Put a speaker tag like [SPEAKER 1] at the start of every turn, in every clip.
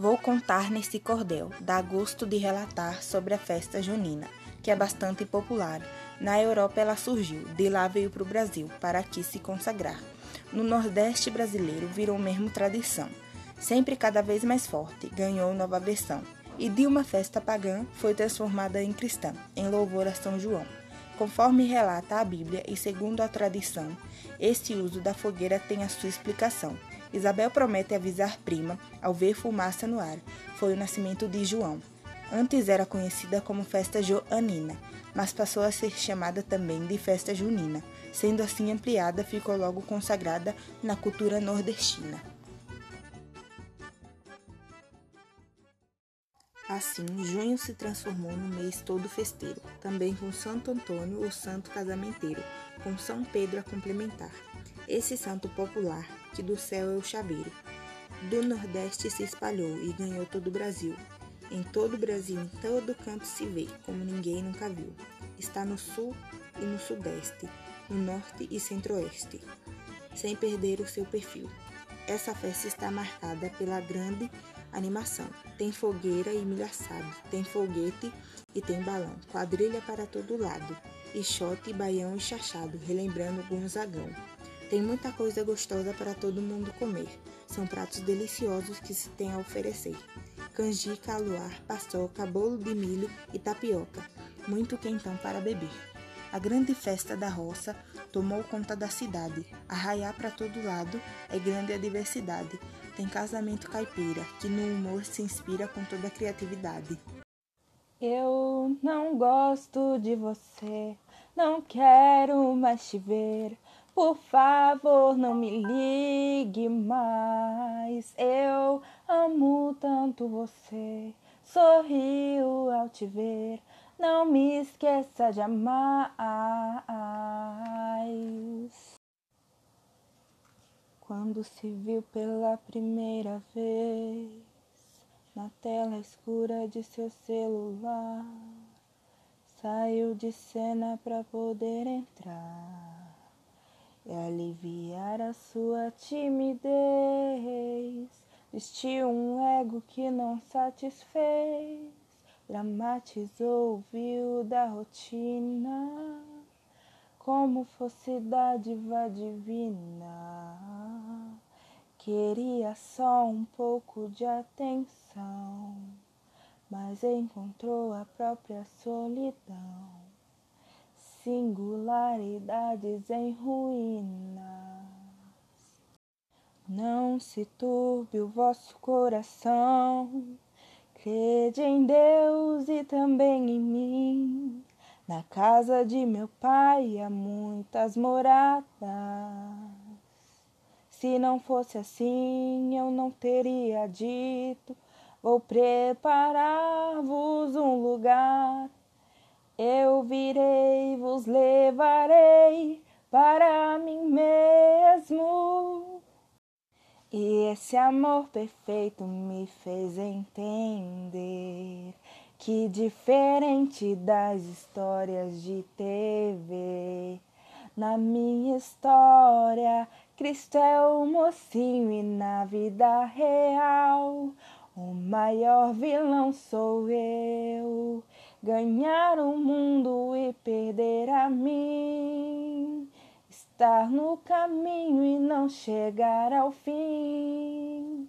[SPEAKER 1] Vou contar nesse cordel, dá gosto de relatar sobre a festa junina, que é bastante popular. Na Europa ela surgiu, de lá veio para o Brasil, para aqui se consagrar. No Nordeste brasileiro virou mesmo tradição, sempre cada vez mais forte, ganhou nova versão. E de uma festa pagã foi transformada em cristã, em louvor a São João. Conforme relata a Bíblia e segundo a tradição, este uso da fogueira tem a sua explicação. Isabel promete avisar prima ao ver fumaça no ar. Foi o nascimento de João. Antes era conhecida como festa joanina, mas passou a ser chamada também de festa junina. Sendo assim ampliada, ficou logo consagrada na cultura nordestina. Assim, junho se transformou no mês todo festeiro, também com Santo Antônio, o santo casamenteiro, com São Pedro a complementar. Esse santo popular, que do céu é o chaveiro, do Nordeste se espalhou e ganhou todo o Brasil. Em todo o Brasil, em todo canto se vê, como ninguém nunca viu. Está no sul e no sudeste, no norte e centro-oeste, sem perder o seu perfil. Essa festa está marcada pela grande animação. Tem fogueira e milho assado, tem foguete e tem balão, quadrilha para todo lado, e shot, baião e chachado, relembrando Gonzagão. Tem muita coisa gostosa para todo mundo comer. São pratos deliciosos que se tem a oferecer. Canjica, aluar, paçoca, bolo de milho e tapioca. Muito quentão para beber. A grande festa da roça tomou conta da cidade. Arraiar para todo lado é grande a diversidade. Tem casamento caipira, que no humor se inspira com toda a criatividade.
[SPEAKER 2] Eu não gosto de você, não quero mais te ver. Por favor, não me ligue mais. Eu amo tanto você. Sorrio ao te ver. Não me esqueça de amar. Quando se viu pela primeira vez na tela escura de seu celular, saiu de cena para poder entrar e aliviar a sua timidez. Vestiu um ego que não satisfez, dramatizou o viu da rotina, como fosse dádiva divina. Queria só um pouco de atenção, mas encontrou a própria solidão singularidades em ruínas. Não se turbe o vosso coração, crede em Deus e também em mim. Na casa de meu pai há muitas moradas. Se não fosse assim, eu não teria dito: Vou preparar-vos um lugar eu virei, vos levarei para mim mesmo. E esse amor perfeito me fez entender que, diferente das histórias de TV, na minha história, Cristo é o mocinho e na vida real, o maior vilão sou eu ganhar o mundo e perder a mim, estar no caminho e não chegar ao fim.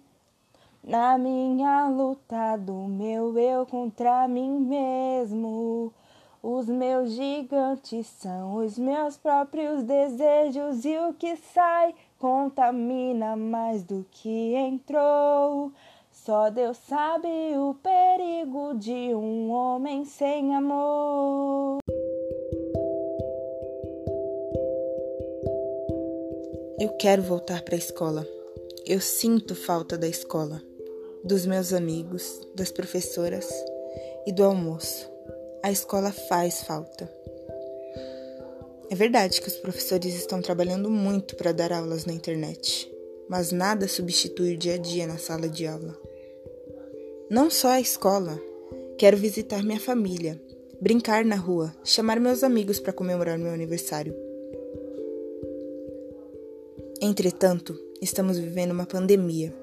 [SPEAKER 2] Na minha luta do meu eu contra mim mesmo, os meus gigantes são os meus próprios desejos e o que sai contamina mais do que entrou. Só Deus sabe o perigo de um homem sem amor.
[SPEAKER 1] Eu quero voltar para a escola. Eu sinto falta da escola, dos meus amigos, das professoras e do almoço. A escola faz falta. É verdade que os professores estão trabalhando muito para dar aulas na internet, mas nada substitui o dia a dia na sala de aula. Não só a escola. Quero visitar minha família, brincar na rua, chamar meus amigos para comemorar meu aniversário. Entretanto, estamos vivendo uma pandemia.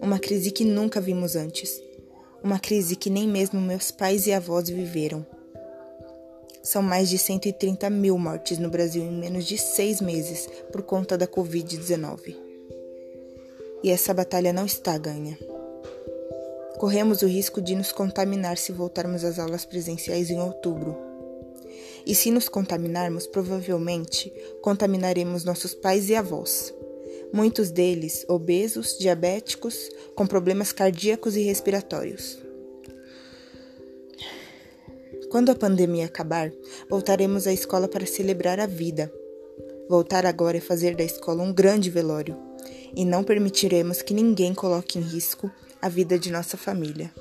[SPEAKER 1] Uma crise que nunca vimos antes. Uma crise que nem mesmo meus pais e avós viveram. São mais de 130 mil mortes no Brasil em menos de seis meses por conta da Covid-19. E essa batalha não está ganha. Corremos o risco de nos contaminar se voltarmos às aulas presenciais em outubro. E se nos contaminarmos, provavelmente contaminaremos nossos pais e avós muitos deles obesos, diabéticos, com problemas cardíacos e respiratórios. Quando a pandemia acabar, voltaremos à escola para celebrar a vida. Voltar agora é fazer da escola um grande velório, e não permitiremos que ninguém coloque em risco a vida de nossa família.